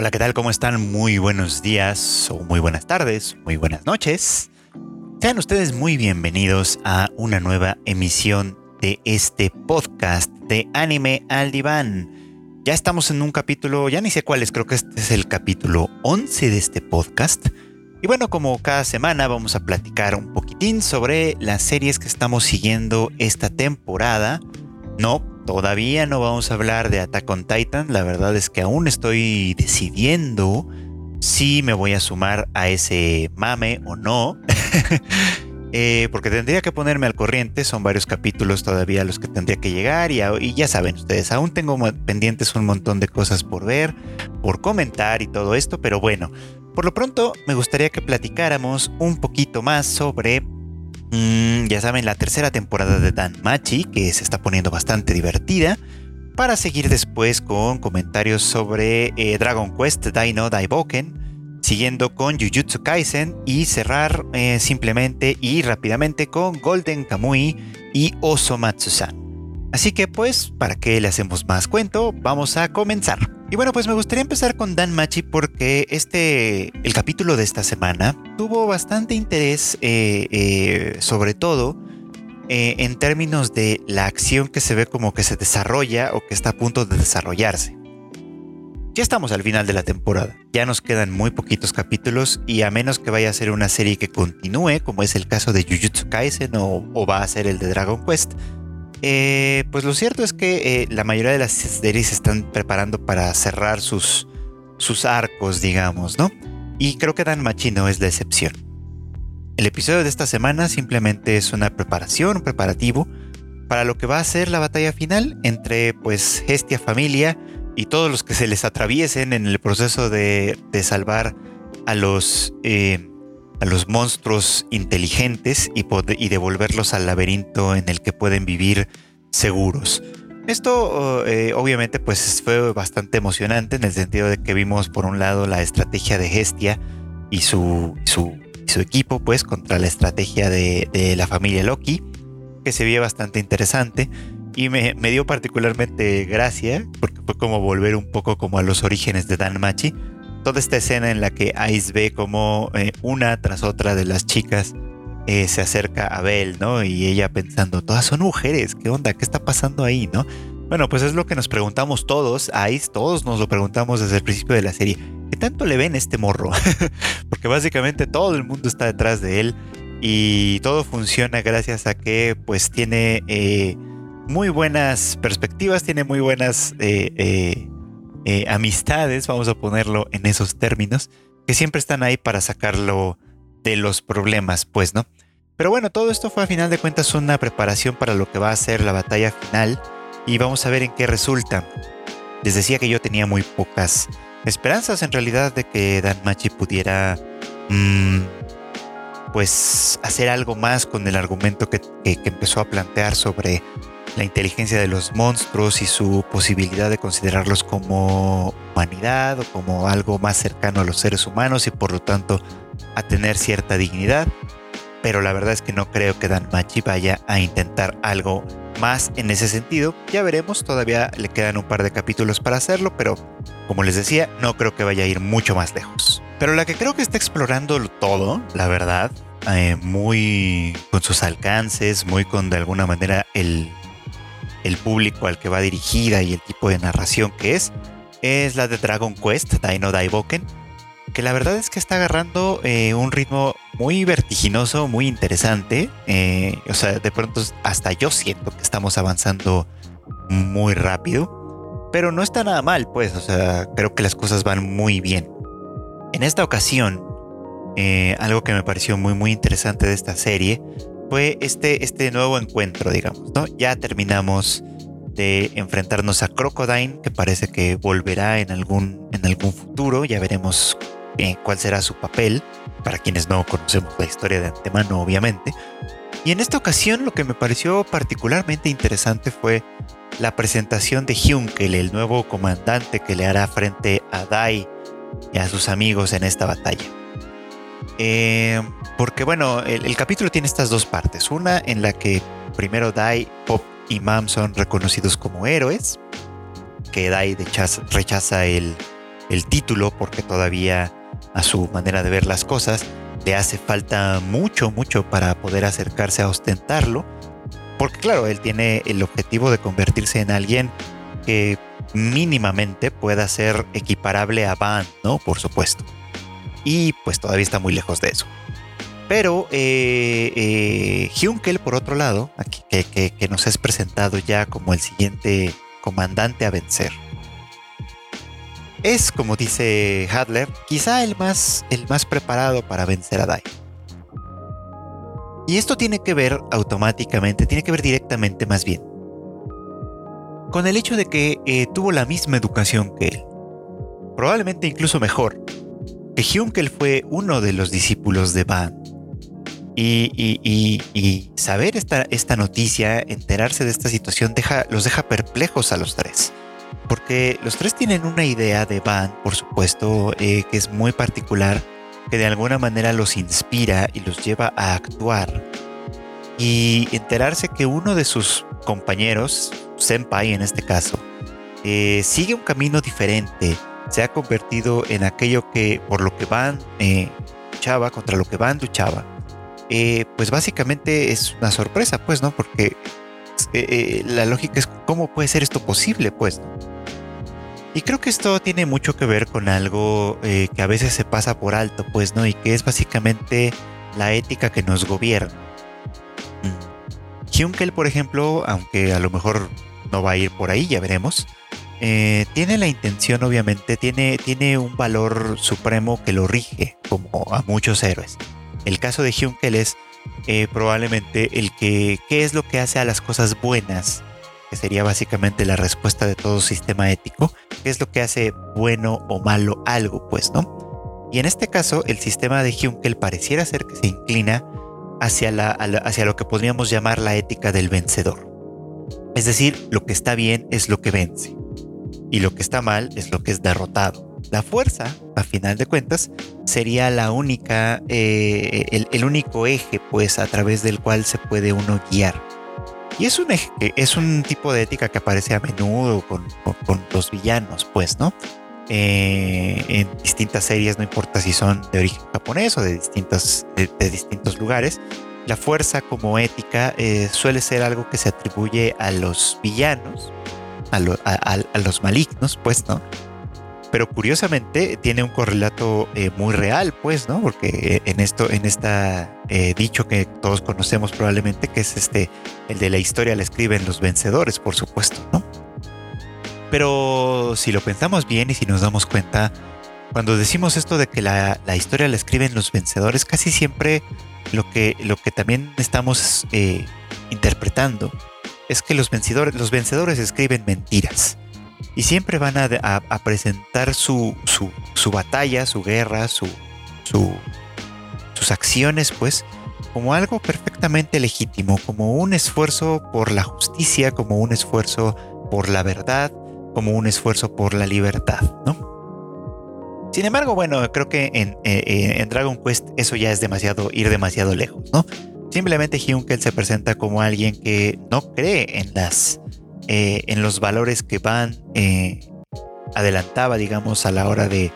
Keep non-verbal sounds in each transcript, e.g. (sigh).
Hola, ¿qué tal? ¿Cómo están? Muy buenos días o muy buenas tardes, muy buenas noches. Sean ustedes muy bienvenidos a una nueva emisión de este podcast de Anime al Diván. Ya estamos en un capítulo, ya ni sé cuál es, creo que este es el capítulo 11 de este podcast. Y bueno, como cada semana vamos a platicar un poquitín sobre las series que estamos siguiendo esta temporada. No, todavía no vamos a hablar de Attack on Titan. La verdad es que aún estoy decidiendo si me voy a sumar a ese mame o no. (laughs) Eh, porque tendría que ponerme al corriente, son varios capítulos todavía los que tendría que llegar y, ya saben ustedes, aún tengo pendientes un montón de cosas por ver, por comentar y todo esto, pero bueno, por lo pronto, me gustaría que platicáramos un poquito más sobre, mm, ya saben, la tercera temporada de Dan Machi, que se está poniendo bastante divertida, para seguir después con comentarios sobre eh, Dragon Quest Dino Daiboken, siguiendo con Jujutsu Kaisen y cerrar eh, simplemente y rápidamente con Golden Kamui y Osomatsu-san. Así que pues, ¿para qué le hacemos más cuento? Vamos a comenzar. Y bueno, pues me gustaría empezar con Dan Machi porque este, el capítulo de esta semana tuvo bastante interés, eh, eh, sobre todo eh, en términos de la acción que se ve como que se desarrolla o que está a punto de desarrollarse. Ya estamos al final de la temporada, ya nos quedan muy poquitos capítulos y a menos que vaya a ser una serie que continúe, como es el caso de Jujutsu Kaisen o, o va a ser el de Dragon Quest, eh, pues lo cierto es que eh, la mayoría de las series se están preparando para cerrar sus, sus arcos, digamos, ¿no? Y creo que Dan Machino es la excepción. El episodio de esta semana simplemente es una preparación, un preparativo para lo que va a ser la batalla final entre pues Hestia Familia y todos los que se les atraviesen en el proceso de, salvar a los eh, a los monstruos inteligentes y, devolverlos al laberinto en el que pueden vivir seguros. Esto eh, obviamente pues fue bastante emocionante en el sentido de que vimos por un lado la estrategia de Hestia y su, equipo pues contra la estrategia de, la familia Loki, que se veía bastante interesante y me, me, dio particularmente gracia porque fue como volver un poco como a los orígenes de Dan Machi toda esta escena en la que Ice ve como eh, una tras otra de las chicas eh, se acerca a Belle, ¿no? Y ella pensando, todas son mujeres, ¿qué onda? ¿Qué está pasando ahí, no? Bueno, pues es lo que nos preguntamos todos, Ice, todos nos lo preguntamos desde el principio de la serie. ¿Qué tanto le ven este morro? (laughs) Porque básicamente todo el mundo está detrás de él y todo funciona gracias a que pues tiene eh, muy buenas perspectivas, tiene muy buenas amistades, vamos a ponerlo en esos términos, que siempre están ahí para sacarlo de los problemas, pues, ¿no? Pero bueno, todo esto fue a final de cuentas una preparación para lo que va a ser la batalla final y vamos a ver en qué resulta. Les decía que yo tenía muy pocas esperanzas en realidad de que Dan Machi pudiera mmm, pues hacer algo más con el argumento que, que empezó a plantear sobre la inteligencia de los monstruos y su posibilidad de considerarlos como humanidad o como algo más cercano a los seres humanos y por lo tanto a tener cierta dignidad. Pero la verdad es que no creo que Dan Machi vaya a intentar algo más en ese sentido. Ya veremos, todavía le quedan un par de capítulos para hacerlo, pero como les decía, no creo que vaya a ir mucho más lejos. Pero la que creo que está explorando todo, la verdad, eh, muy con sus alcances, muy con de alguna manera el el público al que va dirigida y el tipo de narración que es, es la de Dragon Quest, Dino Daiboken, que la verdad es que está agarrando eh, un ritmo muy vertiginoso, muy interesante. Eh, o sea, de pronto hasta yo siento que estamos avanzando muy rápido, pero no está nada mal, pues, o sea, creo que las cosas van muy bien. En esta ocasión, eh, algo que me pareció muy, muy interesante de esta serie fue este, este nuevo encuentro, digamos, ¿no? Ya terminamos de enfrentarnos a Crocodile, que parece que volverá en algún, en algún futuro, ya veremos eh, cuál será su papel, para quienes no conocemos la historia de antemano, obviamente. Y en esta ocasión lo que me pareció particularmente interesante fue la presentación de Hyunkel, el nuevo comandante que le hará frente a Dai y a sus amigos en esta batalla. Eh, porque bueno, el, capítulo tiene estas dos partes. Una en la que primero Dai, Pop y Mam son reconocidos como héroes. Que Dai rechaza, el, el título porque todavía a su manera de ver las cosas le hace falta mucho, mucho para poder acercarse a ostentarlo. Porque claro, él tiene el objetivo de convertirse en alguien que mínimamente pueda ser equiparable a Van, ¿no? Por supuesto. Y pues todavía está muy lejos de eso. Pero eh, eh por otro lado, aquí, que, nos es presentado ya como el siguiente comandante a vencer, es, como dice Hadler, quizá el más, el más preparado para vencer a Dai. Y esto tiene que ver automáticamente, tiene que ver directamente más bien, con el hecho de que eh, tuvo la misma educación que él. Probablemente incluso mejor. Que Hunkel fue uno de los discípulos de Van. Y, saber esta, esta, noticia, enterarse de esta situación, deja, los deja perplejos a los tres. Porque los tres tienen una idea de Van, por supuesto, eh, que es muy particular, que de alguna manera los inspira y los lleva a actuar. Y enterarse que uno de sus compañeros, Senpai en este caso, eh, sigue un camino diferente, se ha convertido en aquello que por lo que Van eh, luchaba, contra lo que Van luchaba eh, pues básicamente es una sorpresa, pues, ¿no? Porque eh, eh, la lógica es cómo puede ser esto posible, pues. Y creo que esto tiene mucho que ver con algo que a veces se pasa por alto, pues, ¿no? Y que es básicamente la ética que nos gobierna. Junkel, por ejemplo, aunque a lo mejor no va a ir por ahí, ya veremos, tiene la intención, obviamente, tiene, tiene un valor supremo que lo rige, como a muchos héroes. El caso de Hunkel es eh, probablemente el que, ¿qué es lo que hace a las cosas buenas? Que sería básicamente la respuesta de todo sistema ético. ¿Qué es lo que hace bueno o malo algo? Pues, ¿no? Y en este caso, el sistema de Hunkel pareciera ser que se inclina hacia, la, hacia lo que podríamos llamar la ética del vencedor. Es decir, lo que está bien es lo que vence. Y lo que está mal es lo que es derrotado. La fuerza, a final de cuentas, sería la única, eh, el, único eje, pues, a través del cual se puede uno guiar. Y es un eje, es un tipo de ética que aparece a menudo con, los villanos, pues, ¿no? Eh, en distintas series, no importa si son de origen japonés o de, distintos, de, distintos lugares, la fuerza como ética eh, suele ser algo que se atribuye a los villanos, a, los malignos, pues, ¿no? pero curiosamente tiene un correlato eh, muy real, pues, ¿no? Porque en esto, en esta eh, dicho que todos conocemos probablemente, que es este, el de la historia la escriben los vencedores, por supuesto, ¿no? Pero si lo pensamos bien y si nos damos cuenta, cuando decimos esto de que la, historia la escriben los vencedores, casi siempre lo que, lo que también estamos eh, interpretando es que los vencedores, los vencedores escriben mentiras y siempre van a, presentar su, batalla, su guerra, su, sus acciones, pues, como algo perfectamente legítimo, como un esfuerzo por la justicia, como un esfuerzo por la verdad, como un esfuerzo por la libertad, ¿no? Sin embargo, bueno, creo que en, eh, eh, en Dragon Quest eso ya es demasiado, ir demasiado lejos, ¿no? Simplemente Hyunkel se presenta como alguien que no cree en las eh, en los valores que Van eh, adelantaba, digamos, a la hora de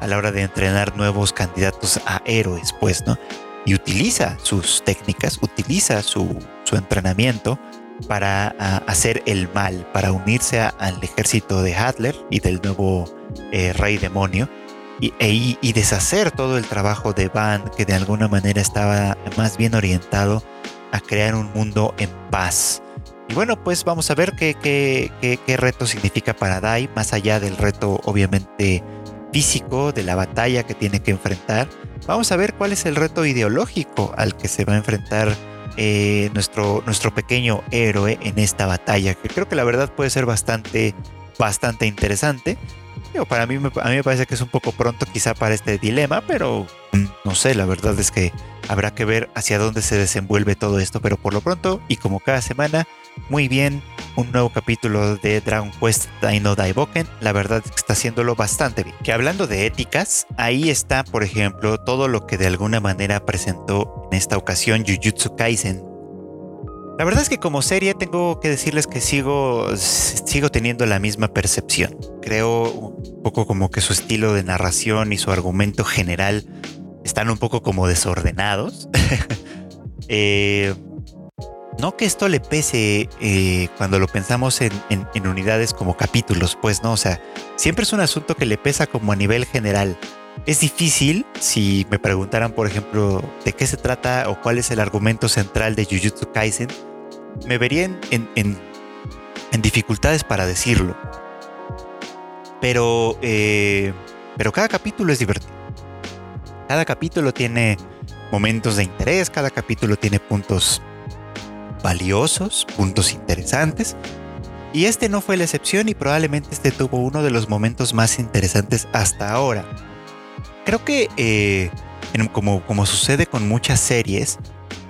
a la hora de entrenar nuevos candidatos a héroes, pues, ¿no? Y utiliza sus técnicas, utiliza su, entrenamiento para hacer el mal, para unirse al ejército de Hadler y del nuevo eh, rey demonio y, e, y, deshacer todo el trabajo de Van que de alguna manera estaba más bien orientado a crear un mundo en paz, y bueno, pues vamos a ver qué, qué, reto significa para Dai, más allá del reto obviamente físico, de la batalla que tiene que enfrentar. Vamos a ver cuál es el reto ideológico al que se va a enfrentar eh, nuestro, nuestro pequeño héroe en esta batalla, que creo que la verdad puede ser bastante, bastante interesante. Para mí, a mí me parece que es un poco pronto quizá para este dilema, pero no sé, la verdad es que habrá que ver hacia dónde se desenvuelve todo esto, pero por lo pronto y como cada semana muy bien un nuevo capítulo de Dragon Quest Dino Daiboken. La verdad es que está haciéndolo bastante bien. Que hablando de éticas, ahí está, por ejemplo, todo lo que de alguna manera presentó en esta ocasión Jujutsu Kaisen. La verdad es que como serie tengo que decirles que sigo, sigo teniendo la misma percepción. Creo un poco como que su estilo de narración y su argumento general están un poco como desordenados. (laughs) Eh, no que esto le pese eh, cuando lo pensamos en, unidades como capítulos, pues no, o sea, siempre es un asunto que le pesa como a nivel general. Es difícil si me preguntaran, por ejemplo, de qué se trata o cuál es el argumento central de Jujutsu Kaisen, me vería en, en, dificultades para decirlo. Pero, eh, pero cada capítulo es divertido. Cada capítulo tiene momentos de interés, cada capítulo tiene puntos valiosos, puntos interesantes. Y este no fue la excepción y probablemente este tuvo uno de los momentos más interesantes hasta ahora. Creo que, eh, como, como sucede con muchas series,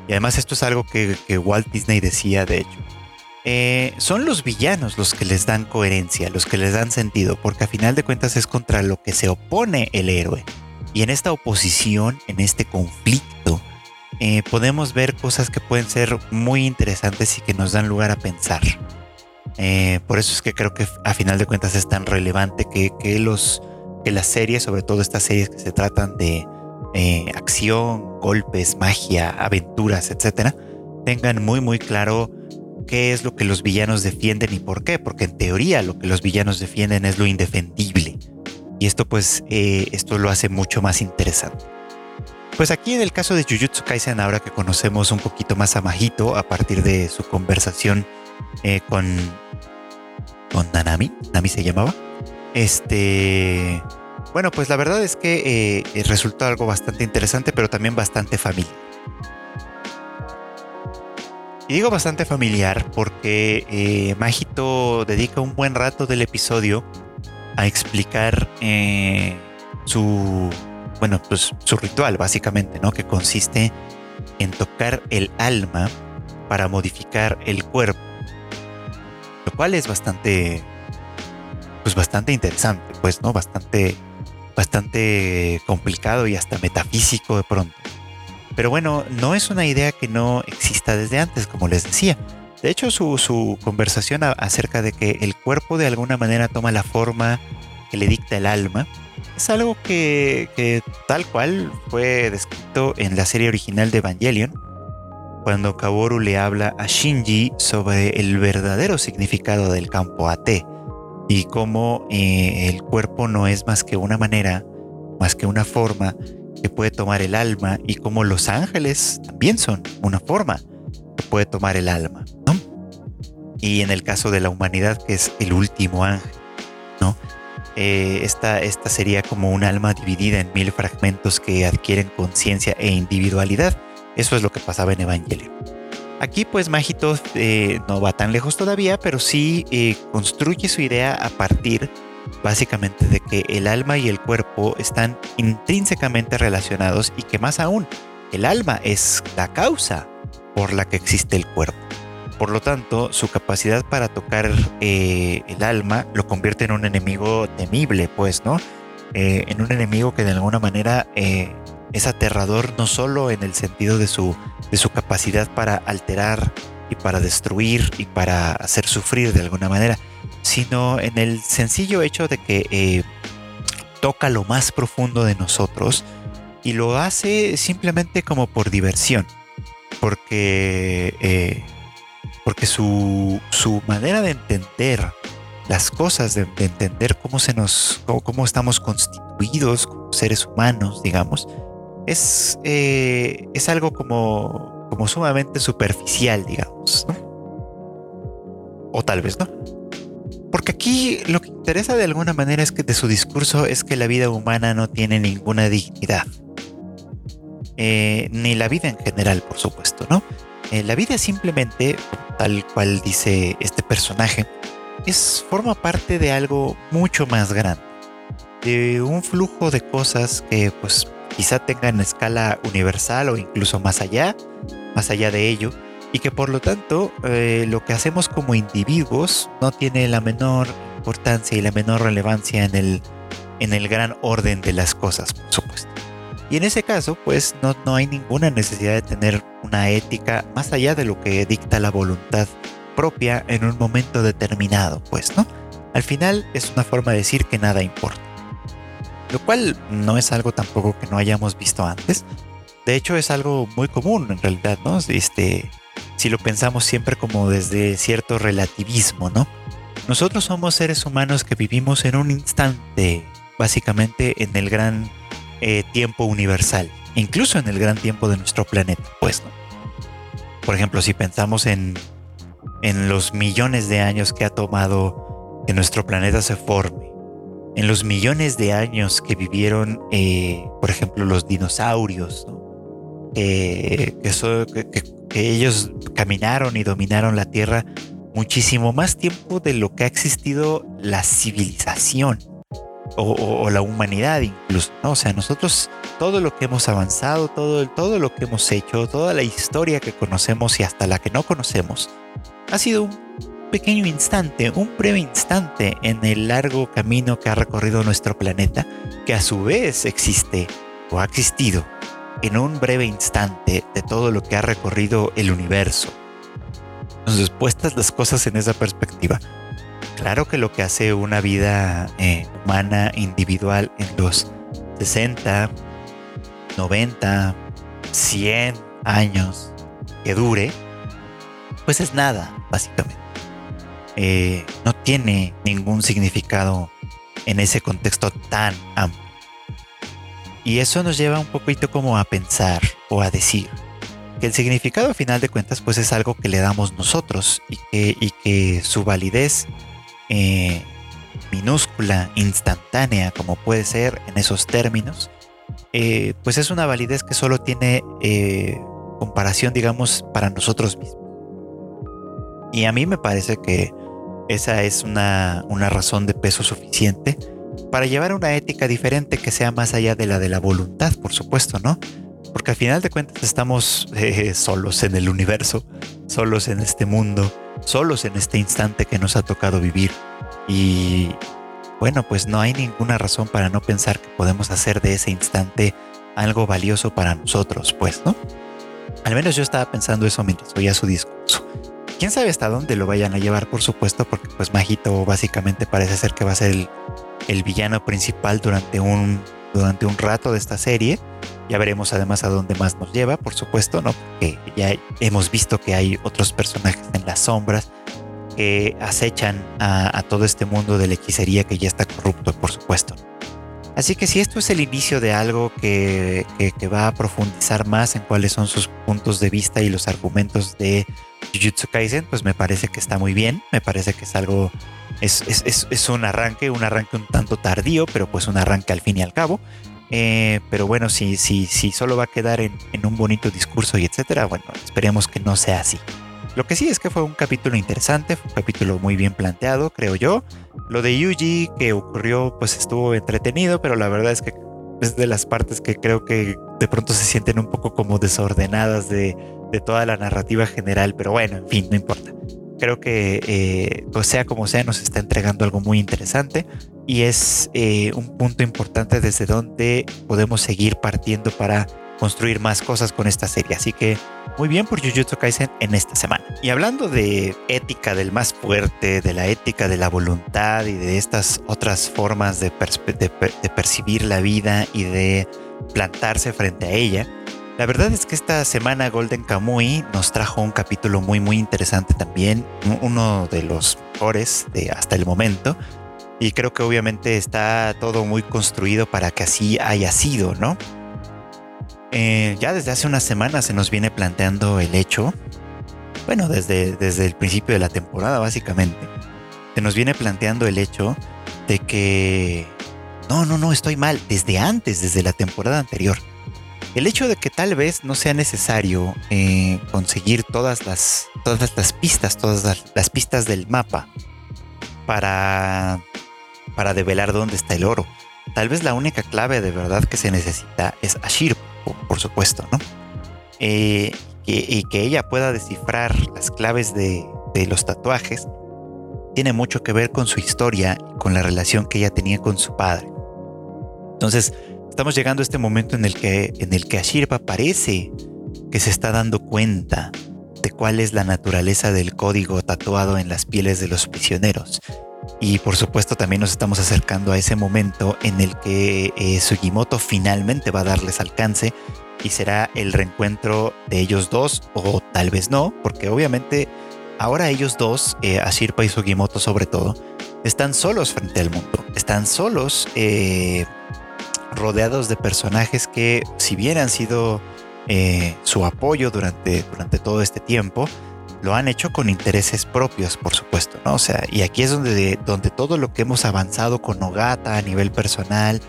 y además esto es algo que, Walt Disney decía, de hecho, eh, son los villanos los que les dan coherencia, los que les dan sentido, porque a final de cuentas es contra lo que se opone el héroe. Y en esta oposición, en este conflicto, eh, podemos ver cosas que pueden ser muy interesantes y que nos dan lugar a pensar. Eh, por eso es que creo que a final de cuentas es tan relevante que, los, que las series, sobre todo estas series que se tratan de eh, acción, golpes, magia, aventuras, etcétera, tengan muy muy claro qué es lo que los villanos defienden y por qué, porque en teoría lo que los villanos defienden es lo indefendible. Y esto pues esto lo hace mucho más interesante. Pues aquí en el caso de Jujutsu Kaisen, ahora que conocemos un poquito más a Majito a partir de su conversación eh, con, con Nanami, Nami se llamaba. Este, bueno, pues la verdad es que eh, resultó algo bastante interesante, pero también bastante familiar. Y digo bastante familiar porque eh, Majito dedica un buen rato del episodio a explicar su bueno, pues su ritual básicamente, ¿no? Que consiste en tocar el alma para modificar el cuerpo. Lo cual es bastante, pues bastante interesante, pues, ¿no? Bastante, bastante complicado y hasta metafísico de pronto. Pero bueno, no es una idea que no exista desde antes, como les decía. De hecho, su, su conversación acerca de que el cuerpo de alguna manera toma la forma que le dicta el alma, es algo que, tal cual fue descrito en la serie original de Evangelion, cuando Kaworu le habla a Shinji sobre el verdadero significado del campo AT y cómo eh, el cuerpo no es más que una manera, más que una forma que puede tomar el alma y cómo los ángeles también son una forma que puede tomar el alma. Y en el caso de la humanidad, que es el último ángel, ¿no? Eh, esta, sería como un alma dividida en mil fragmentos que adquieren conciencia e individualidad. Eso es lo que pasaba en Evangelio. Aquí pues Magito eh, no va tan lejos todavía, pero sí eh, construye su idea a partir básicamente de que el alma y el cuerpo están intrínsecamente relacionados y que más aún, el alma es la causa por la que existe el cuerpo. Por lo tanto, su capacidad para tocar eh, el alma lo convierte en un enemigo temible, pues, ¿no? En un enemigo que de alguna manera es aterrador no solo en el sentido de su, de su capacidad para alterar y para destruir y para hacer sufrir de alguna manera, sino en el sencillo hecho de que toca lo más profundo de nosotros y lo hace simplemente como por diversión, porque porque su, manera de entender las cosas, de, entender cómo se nos, cómo, estamos constituidos como seres humanos, digamos, es, eh, es algo como, como sumamente superficial, digamos, O tal vez no. Porque aquí lo que interesa de alguna manera es que de su discurso es que la vida humana no tiene ninguna dignidad. Eh, ni la vida en general, por supuesto, ¿no? Eh, la vida simplemente, tal cual dice este personaje, es, forma parte de algo mucho más grande, de un flujo de cosas que pues quizá tengan escala universal o incluso más allá, más allá de ello, y que por lo tanto eh, lo que hacemos como individuos no tiene la menor importancia y la menor relevancia en el, en el gran orden de las cosas, por supuesto. Y en ese caso, pues no, no hay ninguna necesidad de tener una ética más allá de lo que dicta la voluntad propia en un momento determinado, pues, ¿no? Al final es una forma de decir que nada importa. Lo cual no es algo tampoco que no hayamos visto antes. De hecho, es algo muy común en realidad, ¿no? Este, si lo pensamos siempre como desde cierto relativismo, ¿no? Nosotros somos seres humanos que vivimos en un instante, básicamente en el gran eh, tiempo universal, incluso en el gran tiempo de nuestro planeta, pues, ¿no? Por ejemplo, si pensamos en, en los millones de años que ha tomado que nuestro planeta se forme, en los millones de años que vivieron, eh, por ejemplo, los dinosaurios, que, que, ellos caminaron y dominaron la Tierra muchísimo más tiempo de lo que ha existido la civilización o, la humanidad incluso. O sea, nosotros todo lo que hemos avanzado, todo, todo lo que hemos hecho, toda la historia que conocemos y hasta la que no conocemos, ha sido un pequeño instante, un breve instante en el largo camino que ha recorrido nuestro planeta, que a su vez existe o ha existido en un breve instante de todo lo que ha recorrido el universo. Entonces, puestas las cosas en esa perspectiva, claro que lo que hace una vida eh, humana individual en los 60, 90, 100 años que dure, pues es nada, básicamente. Eh, no tiene ningún significado en ese contexto tan amplio. Y eso nos lleva un poquito como a pensar o a decir que el significado a final de cuentas pues es algo que le damos nosotros y que, su validez eh, minúscula, instantánea como puede ser en esos términos, eh, pues es una validez que solo tiene comparación digamos para nosotros mismos. Y a mí me parece que esa es una, una razón de peso suficiente para llevar una ética diferente que sea más allá de la de la voluntad, por supuesto, ¿no? Porque al final de cuentas estamos (laughs) eh, solos en el universo, solos en este mundo, solos en este instante que nos ha tocado vivir. Y bueno, pues no hay ninguna razón para no pensar que podemos hacer de ese instante algo valioso para nosotros, pues, ¿no? Al menos yo estaba pensando eso mientras oía su discurso. Quién sabe hasta dónde lo vayan a llevar, por supuesto, porque pues Majito básicamente parece ser que va a ser el, el villano principal durante un, durante un rato de esta serie. Ya veremos además a dónde más nos lleva, por supuesto, ¿no? Porque ya hemos visto que hay otros personajes en las sombras que acechan a, todo este mundo de la hechicería que ya está corrupto, por supuesto. Así que si esto es el inicio de algo que, que, va a profundizar más en cuáles son sus puntos de vista y los argumentos de Jujutsu Kaisen, pues me parece que está muy bien, me parece que es algo es, un arranque, un arranque un tanto tardío, pero pues un arranque al fin y al cabo. Eh, pero bueno, si, si, si solo va a quedar en, un bonito discurso y etcétera, bueno, esperemos que no sea así. Lo que sí es que fue un capítulo interesante, fue un capítulo muy bien planteado, creo yo. Lo de Yuji que ocurrió, pues estuvo entretenido, pero la verdad es que es de las partes que creo que de pronto se sienten un poco como desordenadas de, de toda la narrativa general, pero bueno, en fin, no importa. Creo que, eh, pues sea como sea, nos está entregando algo muy interesante y es eh, un punto importante desde donde podemos seguir partiendo para construir más cosas con esta serie. Así que muy bien por Jujutsu Kaisen en esta semana. Y hablando de ética del más fuerte, de la ética de la voluntad y de estas otras formas de percibir la vida y de plantarse frente a ella, la verdad es que esta semana Golden Kamuy nos trajo un capítulo muy muy interesante también, uno de los mejores de hasta el momento. Y creo que obviamente está todo muy construido para que así haya sido, ¿no? Eh, ya desde hace unas semanas se nos viene planteando el hecho, bueno, desde, desde el principio de la temporada básicamente, se nos viene planteando el hecho de que, no, no, no, estoy mal, desde antes, desde la temporada anterior el hecho de que tal vez no sea necesario eh, conseguir todas las, todas las pistas, todas las, pistas del mapa para, para develar dónde está el oro. Tal vez la única clave de verdad que se necesita es Ashir, por, supuesto, ¿no? Eh, y, que ella pueda descifrar las claves de, de los tatuajes tiene mucho que ver con su historia y con la relación que ella tenía con su padre. Entonces, estamos llegando a este momento en el que, en el que Ashirpa parece que se está dando cuenta de cuál es la naturaleza del código tatuado en las pieles de los prisioneros. Y por supuesto también nos estamos acercando a ese momento en el que eh, Sugimoto finalmente va a darles alcance y será el reencuentro de ellos dos o tal vez no, porque obviamente ahora ellos dos, eh, Ashirpa y Sugimoto sobre todo, están solos frente al mundo, están solos eh, rodeados de personajes que si bien han sido eh, su apoyo durante, durante todo este tiempo, lo han hecho con intereses propios, por supuesto, ¿no? O sea, y aquí es donde, donde todo lo que hemos avanzado con Nogata a nivel personal,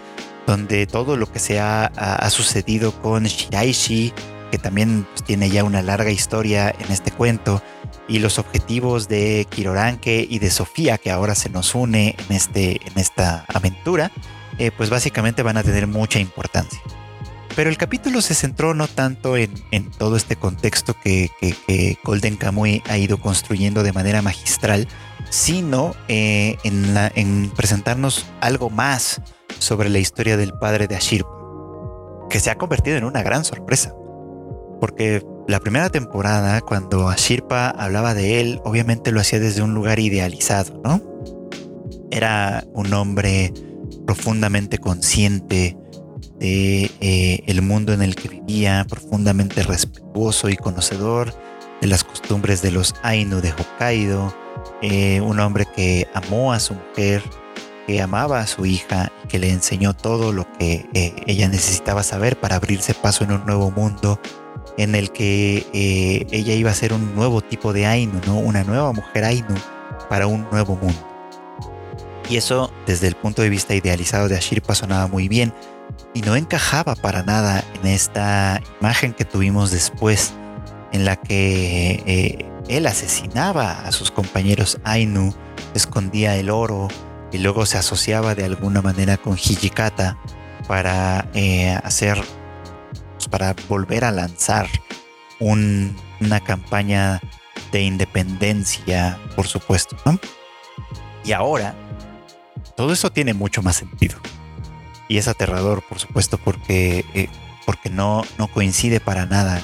donde todo lo que se ha, sucedido con Shiraishi, que también tiene ya una larga historia en este cuento, y los objetivos de Kiroranke y de Sofía, que ahora se nos une en, este, en esta aventura, eh, pues básicamente van a tener mucha importancia. Pero el capítulo se centró no tanto en, todo este contexto que, Golden Kamuy ha ido construyendo de manera magistral, sino eh, en, presentarnos algo más sobre la historia del padre de Ashirpa, que se ha convertido en una gran sorpresa. Porque la primera temporada, cuando Ashirpa hablaba de él, obviamente lo hacía desde un lugar idealizado, ¿no? Era un hombre profundamente consciente de eh, el mundo en el que vivía, profundamente respetuoso y conocedor de las costumbres de los Ainu de Hokkaido, eh, un hombre que amó a su mujer, que amaba a su hija y que le enseñó todo lo que eh, ella necesitaba saber para abrirse paso en un nuevo mundo en el que ella iba a ser un nuevo tipo de Ainu, ¿no? una nueva mujer Ainu para un nuevo mundo. Y eso desde el punto de vista idealizado de Ashirpa sonaba muy bien, y no encajaba para nada en esta imagen que tuvimos después en la que eh, él asesinaba a sus compañeros Ainu, escondía el oro y luego se asociaba de alguna manera con Hijikata para eh, hacer, pues, para volver a lanzar una campaña de independencia, por supuesto. Y ahora, todo eso tiene mucho más sentido y es aterrador, por supuesto, porque, eh, porque no, no coincide para nada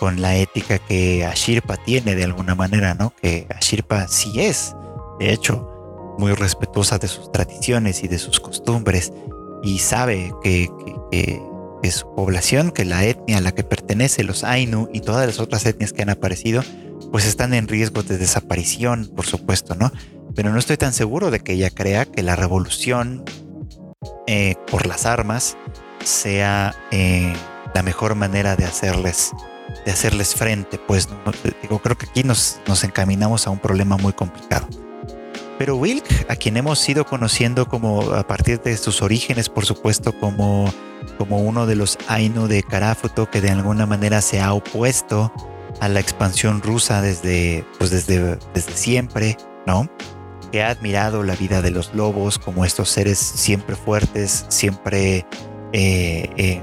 con la ética que Ashirpa tiene de alguna manera, ¿no? Que Ashirpa sí es, de hecho, muy respetuosa de sus tradiciones y de sus costumbres y sabe que, que, que su población, que la etnia a la que pertenece, los Ainu y todas las otras etnias que han aparecido, pues están en riesgo de desaparición, por supuesto, ¿no? Pero no estoy tan seguro de que ella crea que la revolución eh, por las armas sea eh, la mejor manera de hacerles de hacerles frente pues digo creo que aquí nos, nos encaminamos a un problema muy complicado. Pero Wilk a quien hemos ido conociendo como a partir de sus orígenes por supuesto como como uno de los Ainu de Karafuto que de alguna manera se ha opuesto a la expansión rusa desde pues desde desde siempre no que ha admirado la vida de los lobos como estos seres siempre fuertes, siempre eh, eh,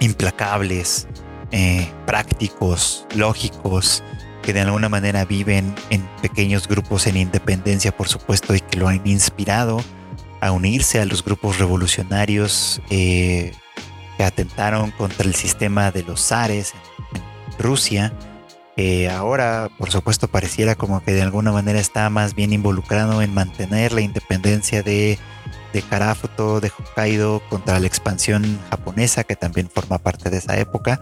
implacables, eh, prácticos, lógicos, que de alguna manera viven en pequeños grupos en independencia, por supuesto, y que lo han inspirado a unirse a los grupos revolucionarios que atentaron contra el sistema de los zares en Rusia ahora, por supuesto, pareciera como que de alguna manera está más bien involucrado en mantener la independencia de, de Karafuto, de Hokkaido, contra la expansión japonesa, que también forma parte de esa época.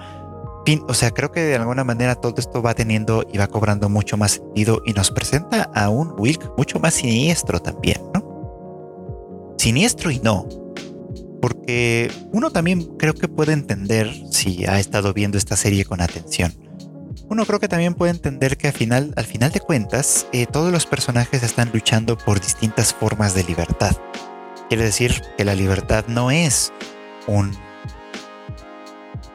Fin, o sea, creo que de alguna manera todo esto va teniendo y va cobrando mucho más sentido y nos presenta a un Wilk mucho más siniestro también, ¿no? Siniestro y no, porque uno también creo que puede entender si ha estado viendo esta serie con atención uno creo que también puede entender que al final, al final de cuentas, eh, todos los personajes están luchando por distintas formas de libertad. Quiere decir que la libertad no es un,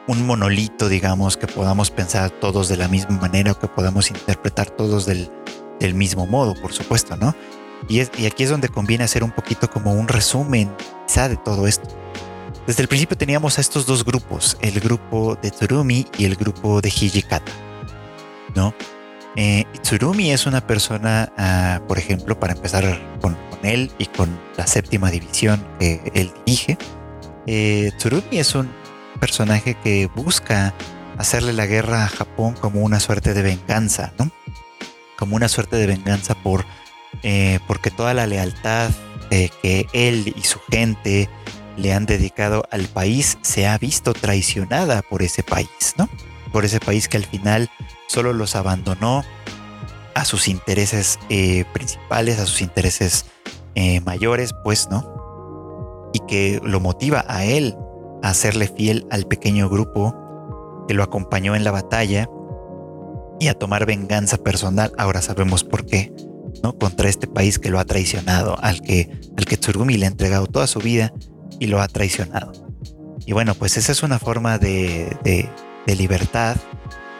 un monolito, digamos, que podamos pensar todos de la misma manera o que podamos interpretar todos del, del mismo modo, por supuesto, ¿no? Y, y aquí es donde conviene hacer un poquito como un resumen quizá de todo esto. Desde el principio teníamos a estos dos grupos, el grupo de Tsurumi y el grupo de Hijikata. ¿No? Eh, Tsurumi es una persona, ah, por ejemplo, para empezar con, él y con la séptima división que él dirige, eh, Tsurumi es un personaje que busca hacerle la guerra a Japón como una suerte de venganza, ¿no? Como una suerte de venganza por eh, porque toda la lealtad que él y su gente le han dedicado al país se ha visto traicionada por ese país, ¿no? Por ese país que al final solo los abandonó a sus intereses eh, principales, a sus intereses eh, mayores, pues, ¿no? Y que lo motiva a él a serle fiel al pequeño grupo que lo acompañó en la batalla y a tomar venganza personal. Ahora sabemos por qué, ¿no? Contra este país que lo ha traicionado, al que, al que Tsurumi le ha entregado toda su vida y lo ha traicionado. Y bueno, pues esa es una forma de, de, libertad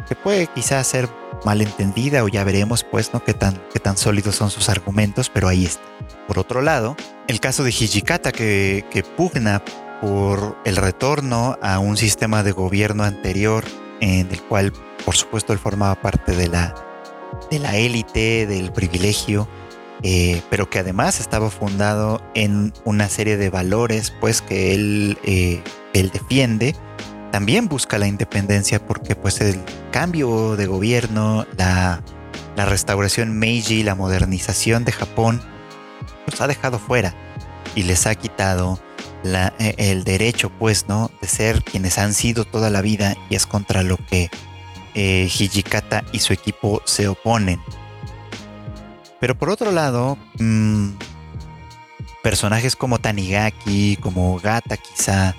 que puede quizás ser malentendida o ya veremos pues, ¿no? Qué tan, qué tan sólidos son sus argumentos, pero ahí está. Por otro lado, el caso de Hijikata que, pugna por el retorno a un sistema de gobierno anterior en el cual, por supuesto, él formaba parte de la, de la élite, del privilegio, eh, pero que además estaba fundado en una serie de valores pues que él, eh, él defiende. También busca la independencia porque pues el cambio de gobierno, la, la restauración Meiji, la modernización de Japón, los ha dejado fuera y les ha quitado la, eh, el derecho pues, ¿no? De ser quienes han sido toda la vida y es contra lo que Hijikata y su equipo se oponen. Pero por otro lado, mm, personajes como Tanigaki, como Gata quizá,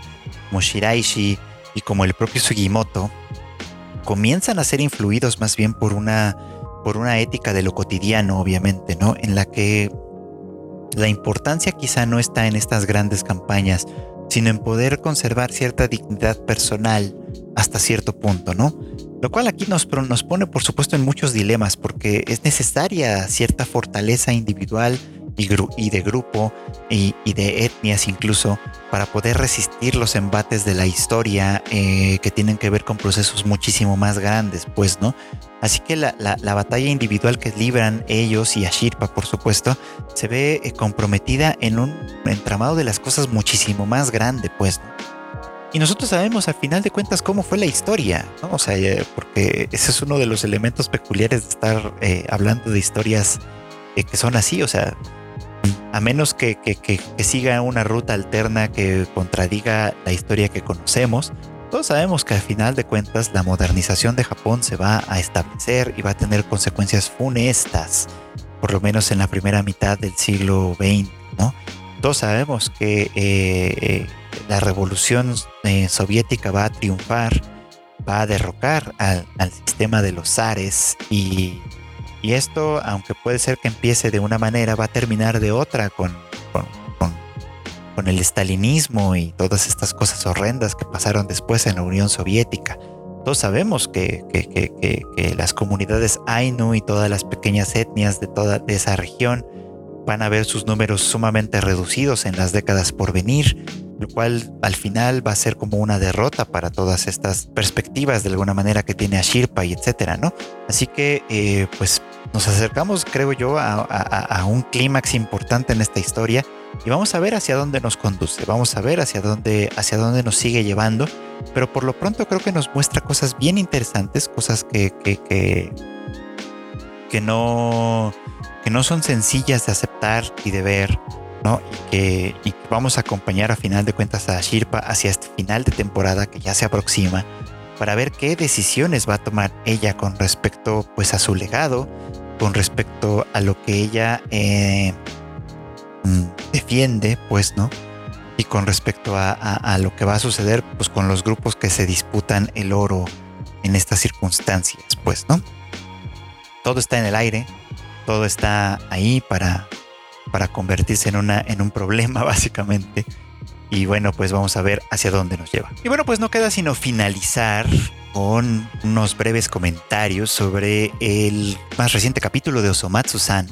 como Shiraishi y como el propio Sugimoto, comienzan a ser influidos más bien por una, por una ética de lo cotidiano, obviamente, ¿no? En la que la importancia quizá no está en estas grandes campañas, sino en poder conservar cierta dignidad personal hasta cierto punto, ¿no? Lo cual aquí nos, nos pone, por supuesto, en muchos dilemas, porque es necesaria cierta fortaleza individual y, de grupo y, de etnias incluso para poder resistir los embates de la historia eh, que tienen que ver con procesos muchísimo más grandes, pues, ¿no? Así que la, batalla individual que libran ellos y Ashirpa, por supuesto, se ve eh, comprometida en un entramado de las cosas muchísimo más grande, pues, ¿no? Y nosotros sabemos al final de cuentas cómo fue la historia, ¿no? O sea, eh, porque ese es uno de los elementos peculiares de estar hablando de historias que son así, o sea, a menos que, siga una ruta alterna que contradiga la historia que conocemos, todos sabemos que al final de cuentas la modernización de Japón se va a establecer y va a tener consecuencias funestas, por lo menos en la primera mitad del siglo XX, ¿no? Todos sabemos que la revolución eh, soviética va a triunfar, va a derrocar al, sistema de los zares y, esto, aunque puede ser que empiece de una manera, va a terminar de otra con, con, el estalinismo y todas estas cosas horrendas que pasaron después en la Unión Soviética. Todos sabemos que, que, las comunidades Ainu y todas las pequeñas etnias de toda esa región van a ver sus números sumamente reducidos en las décadas por venir lo cual al final va a ser como una derrota para todas estas perspectivas de alguna manera que tiene Ashirpa y etcétera, ¿no? Así que eh, pues nos acercamos, creo yo, a, un clímax importante en esta historia y vamos a ver hacia dónde nos conduce, vamos a ver hacia dónde, hacia dónde nos sigue llevando, pero por lo pronto creo que nos muestra cosas bien interesantes, cosas que, que, que, no, que no son sencillas de aceptar y de ver ¿no? Y que, vamos a acompañar a final de cuentas a Shirpa hacia este final de temporada que ya se aproxima para ver qué decisiones va a tomar ella con respecto pues a su legado, con respecto a lo que ella eh, mm, defiende, pues, ¿no? Y con respecto a, a, lo que va a suceder pues con los grupos que se disputan el oro en estas circunstancias, pues, ¿no? Todo está en el aire, todo está ahí para, para convertirse en, una, en un problema (laughs) básicamente. Y bueno, pues vamos a ver hacia dónde nos lleva. Y bueno, pues no queda sino finalizar con unos breves comentarios sobre el más reciente capítulo de Osomatsu-san.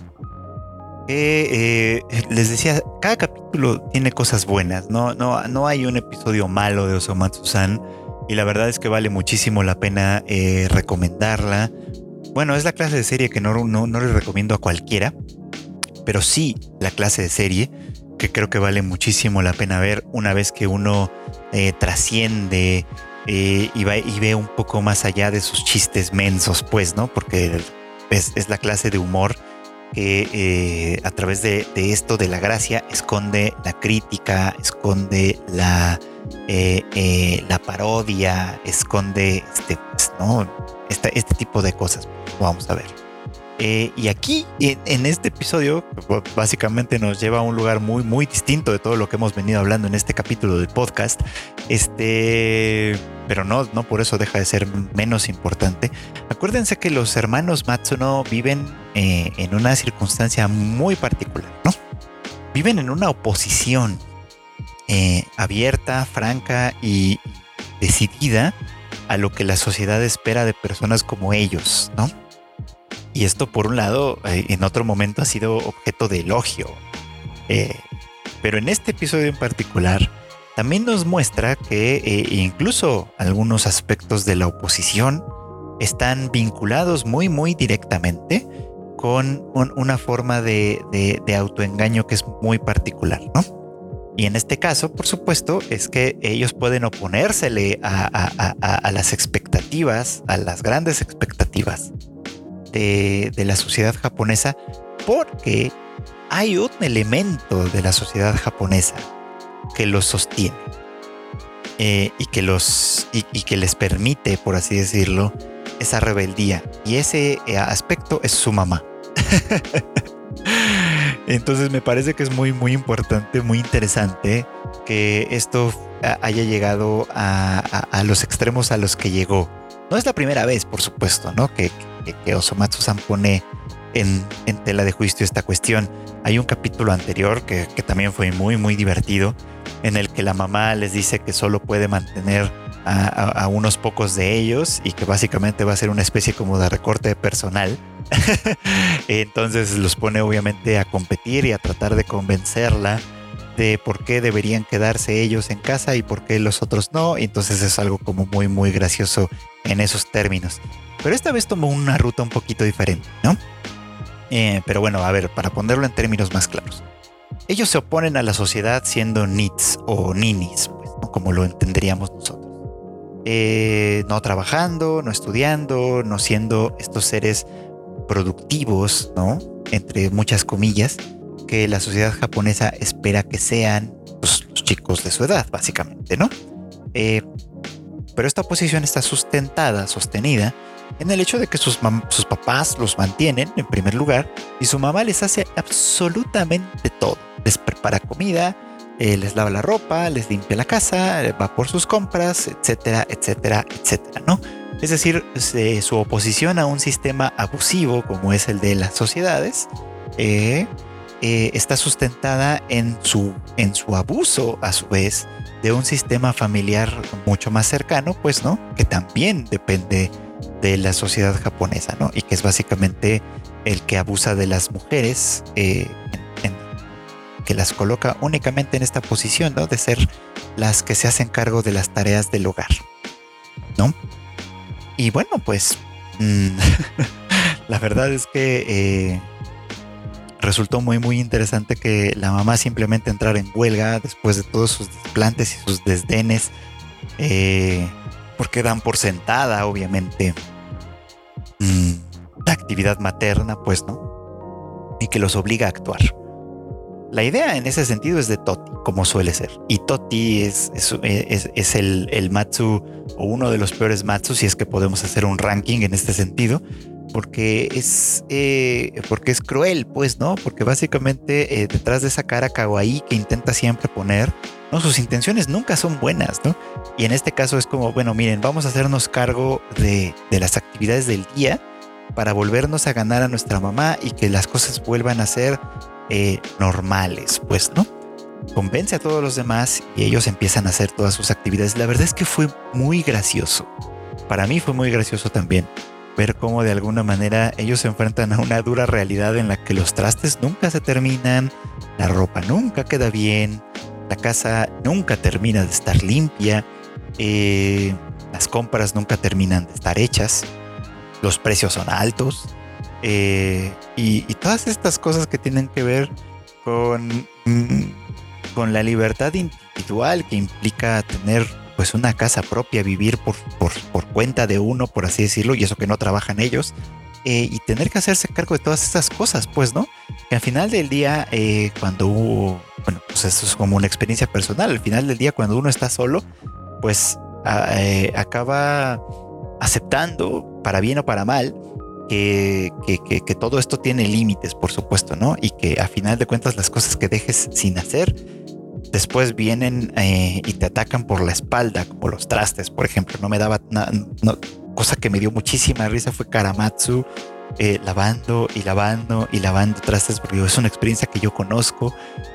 Eh, les decía, cada capítulo tiene cosas buenas, no, no, no hay un episodio malo de Osomatsu-san y la verdad es que vale muchísimo la pena eh, recomendarla. Bueno, es la clase de serie que no, no, no le recomiendo a cualquiera, pero sí la clase de serie que creo que vale muchísimo la pena ver una vez que uno eh, trasciende eh, y, va, y ve un poco más allá de sus chistes mensos, pues, ¿no? Porque es, la clase de humor que eh, a través de, esto, de la gracia, esconde la crítica, esconde la, la parodia, esconde este, pues, ¿no? este, este tipo de cosas. Vamos a ver. Eh, y aquí, en, este episodio, básicamente nos lleva a un lugar muy, muy distinto de todo lo que hemos venido hablando en este capítulo del podcast. Este, pero no, no por eso deja de ser menos importante. Acuérdense que los hermanos Matsuno viven eh, en una circunstancia muy particular, ¿no? Viven en una oposición eh, abierta, franca y decidida a lo que la sociedad espera de personas como ellos, ¿no? Y esto, por un lado, eh, en otro momento ha sido objeto de elogio. Eh, pero en este episodio en particular, también nos muestra que eh, incluso algunos aspectos de la oposición están vinculados muy, muy directamente con una forma de, autoengaño que es muy particular, ¿no? Y en este caso, por supuesto, es que ellos pueden oponérsele a las expectativas, a las grandes expectativas de, la sociedad japonesa porque hay un elemento de la sociedad japonesa que los sostiene eh, y, que los, y, que les permite, por así decirlo, esa rebeldía. Y ese eh, aspecto es su mamá. (laughs) Entonces me parece que es muy, muy importante, muy interesante que esto haya llegado a, los extremos a los que llegó. No es la primera vez, por supuesto, ¿no? Que, que, Osomatsu-san pone en, tela de juicio esta cuestión. Hay un capítulo anterior que, también fue muy, muy divertido, en el que la mamá les dice que solo puede mantener a, unos pocos de ellos y que básicamente va a ser una especie como de recorte personal. (laughs) Entonces los pone obviamente a competir y a tratar de convencerla de por qué deberían quedarse ellos en casa y por qué los otros no. Entonces es algo como muy, muy gracioso en esos términos. Pero esta vez tomó una ruta un poquito diferente, ¿no? Eh, pero bueno, a ver, para ponerlo en términos más claros. Ellos se oponen a la sociedad siendo nits o ninis, pues, como lo entenderíamos nosotros. Eh, no trabajando, no estudiando, no siendo estos seres productivos, ¿no? Entre muchas comillas, que la sociedad japonesa espera que sean los chicos de su edad, básicamente, ¿no? Eh, pero esta posición está sustentada, sostenida en el hecho de que sus, papás los mantienen en primer lugar y su mamá les hace absolutamente todo. Les prepara comida, eh, les lava la ropa, les limpia la casa, eh, va por sus compras, etcétera, etcétera, etcétera, ¿no? Es decir, su oposición a un sistema abusivo como es el de las sociedades está sustentada en su, en su abuso, a su vez, de un sistema familiar mucho más cercano, pues, ¿no? Que también depende de la sociedad japonesa, ¿no? Y que es básicamente el que abusa de las mujeres, eh, que las coloca únicamente en esta posición, ¿no? De ser las que se hacen cargo de las tareas del hogar, ¿no? Y bueno, pues mm, (laughs) la verdad es que eh, resultó muy muy interesante que la mamá simplemente entrara en huelga después de todos sus desplantes y sus desdenes. Eh, porque dan por sentada, obviamente, mm, la actividad materna, pues, ¿no? Y que los obliga a actuar. La idea en ese sentido es de Toti, como suele ser. Y Toti es, es, el, el, Matsu o uno de los peores Matsu, si es que podemos hacer un ranking en este sentido, porque es, eh, porque es cruel, pues, ¿no? Porque básicamente eh, detrás de esa cara kawaii que intenta siempre poner, ¿no? Sus intenciones nunca son buenas, ¿no? Y en este caso es como, bueno, miren, vamos a hacernos cargo de, las actividades del día para volvernos a ganar a nuestra mamá y que las cosas vuelvan a ser eh, normales, pues, ¿no? Convence a todos los demás y ellos empiezan a hacer todas sus actividades. La verdad es que fue muy gracioso. Para mí fue muy gracioso también ver cómo de alguna manera ellos se enfrentan a una dura realidad en la que los trastes nunca se terminan, la ropa nunca queda bien, la casa nunca termina de estar limpia, eh, las compras nunca terminan de estar hechas, los precios son altos eh, y, todas estas cosas que tienen que ver con, mm, con la libertad individual que implica tener pues una casa propia, vivir por, por, cuenta de uno, por así decirlo, y eso que no trabajan ellos, eh, y tener que hacerse cargo de todas estas cosas, pues, ¿no? Que al final del día, eh, cuando hubo, bueno, pues eso es como una experiencia personal, al final del día, cuando uno está solo, pues eh, acaba aceptando, para bien o para mal, que, que, todo esto tiene límites, por supuesto, ¿no? Y que a final de cuentas las cosas que dejes sin hacer, después vienen eh, y te atacan por la espalda, como los trastes, por ejemplo. No me daba nada, no, cosa que me dio muchísima risa fue Karamatsu eh, lavando y lavando y lavando trastes, porque es una experiencia que yo conozco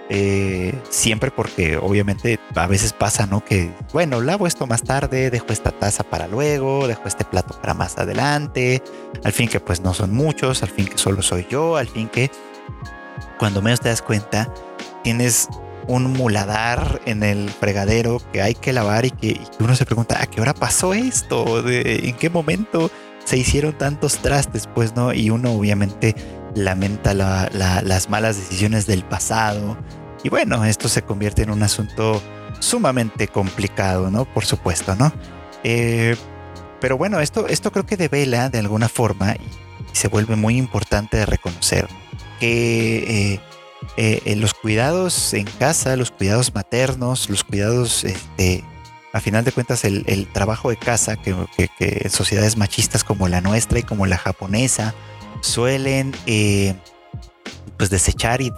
eh, siempre porque obviamente a veces pasa, ¿no? Que, bueno, lavo esto más tarde, dejo esta taza para luego, dejo este plato para más adelante, al fin que pues no son muchos, al fin que solo soy yo, al fin que cuando menos te das cuenta, tienes un muladar en el fregadero que hay que lavar y que, uno se pregunta, ¿a qué hora pasó esto? ¿En qué momento se hicieron tantos trastes? Pues no, y uno obviamente lamenta las malas decisiones del pasado. Y bueno, esto se convierte en un asunto sumamente complicado, ¿no? Por supuesto, ¿no? Eh, pero bueno, esto, esto creo que devela de alguna forma y, se vuelve muy importante de reconocer que... Eh, eh, eh, los cuidados en casa, los cuidados maternos, los cuidados, este, a final de cuentas, el, trabajo de casa que, que, sociedades machistas como la nuestra y como la japonesa suelen eh, pues desechar y,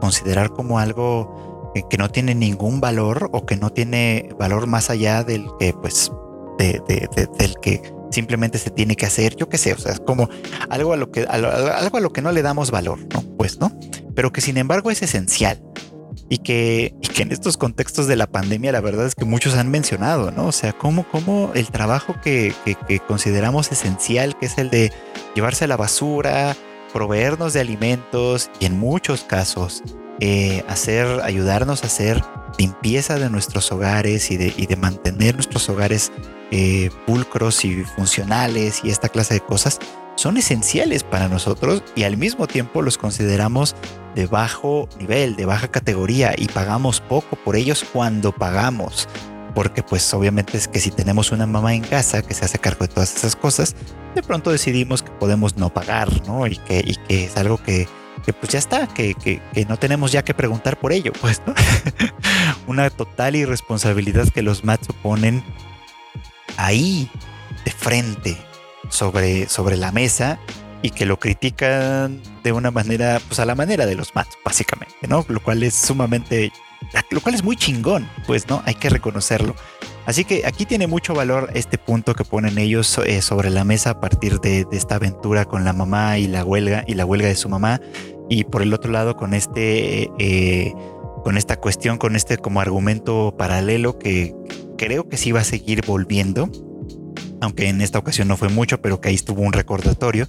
considerar como algo que no tiene ningún valor o que no tiene valor más allá del que pues de, del que simplemente se tiene que hacer, yo qué sé, o sea, es como algo a lo que algo a lo que no le damos valor, ¿no? Pues, ¿no? pero que sin embargo es esencial y que, que en estos contextos de la pandemia la verdad es que muchos han mencionado, ¿no? O sea, cómo, cómo el trabajo que, consideramos esencial, que es el de llevarse la basura, proveernos de alimentos y en muchos casos eh, hacer, ayudarnos a hacer limpieza de nuestros hogares y de, y de mantener nuestros hogares eh, pulcros y funcionales y esta clase de cosas, son esenciales para nosotros y al mismo tiempo los consideramos de bajo nivel, de baja categoría y pagamos poco por ellos cuando pagamos. Porque pues obviamente es que si tenemos una mamá en casa que se hace cargo de todas esas cosas, de pronto decidimos que podemos no pagar, ¿no? Y que, es algo que, pues ya está, que, no tenemos ya que preguntar por ello, pues, (laughs) una total irresponsabilidad que los mats ponen ahí, de frente, sobre, sobre la mesa y que lo critican de una manera, pues a la manera de los Mats, básicamente, ¿no? Lo cual es sumamente, lo cual es muy chingón, pues, ¿no? Hay que reconocerlo. Así que aquí tiene mucho valor este punto que ponen ellos eh, sobre la mesa a partir de, esta aventura con la mamá y la huelga y la huelga de su mamá. Y por el otro lado, con este, eh, con esta cuestión, con este como argumento paralelo que creo que sí va a seguir volviendo aunque en esta ocasión no fue mucho, pero que ahí estuvo un recordatorio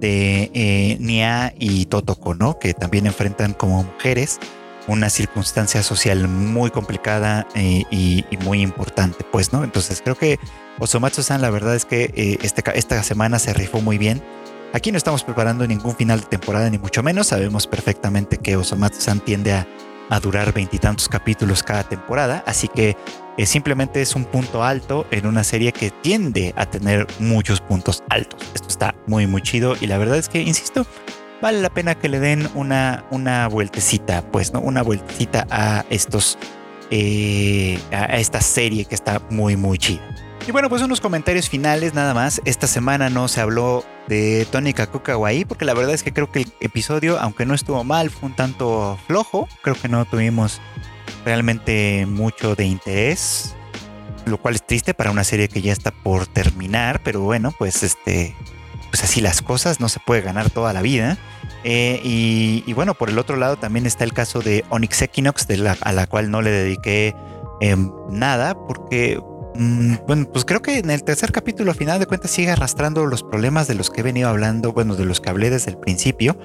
de eh, Nia y Totoko, ¿no? Que también enfrentan como mujeres una circunstancia social muy complicada eh, y, muy importante, pues, ¿no? Entonces creo que Osomatsu-san, la verdad es que eh, este, esta semana se rifó muy bien. Aquí no estamos preparando ningún final de temporada, ni mucho menos. Sabemos perfectamente que Osomatsu-san tiende a, a durar veintitantos capítulos cada temporada, así que eh, simplemente es un punto alto en una serie que tiende a tener muchos puntos altos. Esto está muy muy chido y la verdad es que, insisto, vale la pena que le den una, una vueltecita, pues, ¿no? Una vueltecita a estos, eh, a esta serie que está muy muy chida. Y bueno, pues unos comentarios finales nada más. Esta semana no se habló de Tony Kaku Kawaii porque la verdad es que creo que el episodio, aunque no estuvo mal, fue un tanto flojo. Creo que no tuvimos realmente mucho de interés, lo cual es triste para una serie que ya está por terminar, pero bueno, pues este, pues así las cosas, no se puede ganar toda la vida. Eh, y, bueno, por el otro lado también está el caso de Onyx Equinox, a la cual no le dediqué em, nada, porque mm, bueno, pues creo que en el tercer capítulo, a final de cuentas, sigue arrastrando los problemas de los que he venido hablando, bueno, de los que hablé desde el principio.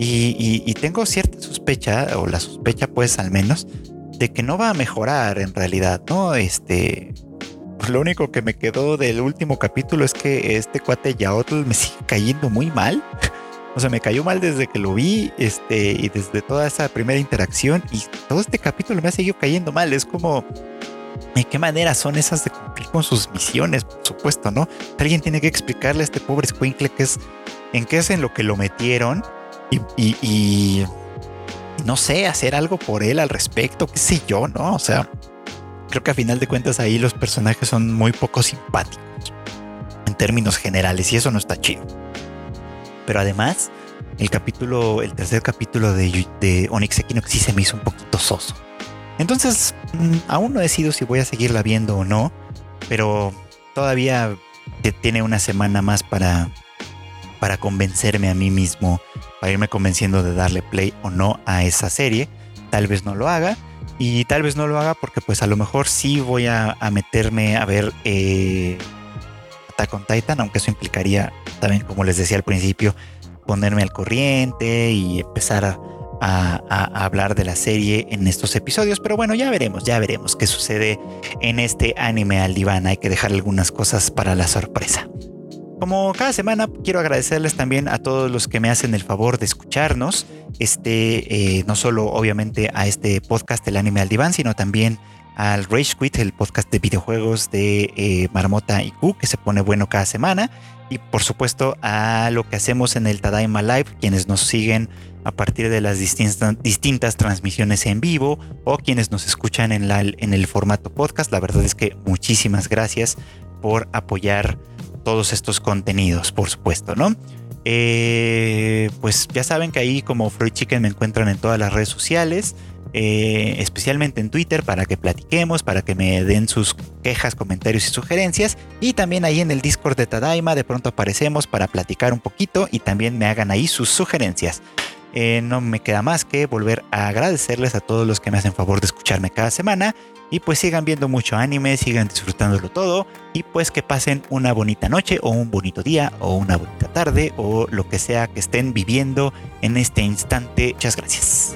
Y, y tengo cierta sospecha, o la sospecha pues al menos, de que no va a mejorar en realidad, ¿no? Este, pues lo único que me quedó del último capítulo es que este cuate Yaotl me sigue cayendo muy mal. (laughs) O sea, me cayó mal desde que lo vi, este, y desde toda esa primera interacción, y todo este capítulo me ha seguido cayendo mal. Es como, ¿en qué manera son esas de cumplir con sus misiones? Por supuesto, ¿no? Alguien tiene que explicarle a este pobre Squinkle que es, en qué es en lo que lo metieron, y no sé, hacer algo por él al respecto, qué sé yo, ¿no? O sea, creo que a final de cuentas ahí los personajes son muy poco simpáticos en términos generales y eso no está chido. Pero además, el capítulo, el tercer capítulo de, de Onyx Equinox sí se me hizo un poquito soso. Entonces, mm, aún no decido si voy a seguirla viendo o no, pero todavía tiene una semana más para, para convencerme a mí mismo, para irme convenciendo de darle play o no a esa serie. Tal vez no lo haga, y tal vez no lo haga porque pues a lo mejor sí voy a, meterme a ver eh, Attack on Titan, aunque eso implicaría también, como les decía al principio, ponerme al corriente y empezar a, hablar de la serie en estos episodios. Pero bueno, ya veremos, ya veremos qué sucede en este anime al diván. Hay que dejar algunas cosas para la sorpresa. Como cada semana, quiero agradecerles también a todos los que me hacen el favor de escucharnos. Este, eh, no solo obviamente a este podcast, El Anime al Diván, sino también al Rage Quit, el podcast de videojuegos de eh, Marmota y Q, que se pone bueno cada semana. Y por supuesto a lo que hacemos en el Tadaima Live, quienes nos siguen a partir de las distintas, distintas transmisiones en vivo o quienes nos escuchan en, en el formato podcast. La verdad es que muchísimas gracias por apoyar todos estos contenidos, por supuesto, ¿no? Eh, pues ya saben que ahí como Freud Chicken me encuentran en todas las redes sociales. Eh, especialmente en Twitter para que platiquemos, para que me den sus quejas, comentarios y sugerencias. Y también ahí en el Discord de Tadaima de pronto aparecemos para platicar un poquito y también me hagan ahí sus sugerencias. Eh, no me queda más que volver a agradecerles a todos los que me hacen favor de escucharme cada semana. Y pues sigan viendo mucho anime, sigan disfrutándolo todo. Y pues que pasen una bonita noche o un bonito día o una bonita tarde o lo que sea que estén viviendo en este instante. Muchas gracias.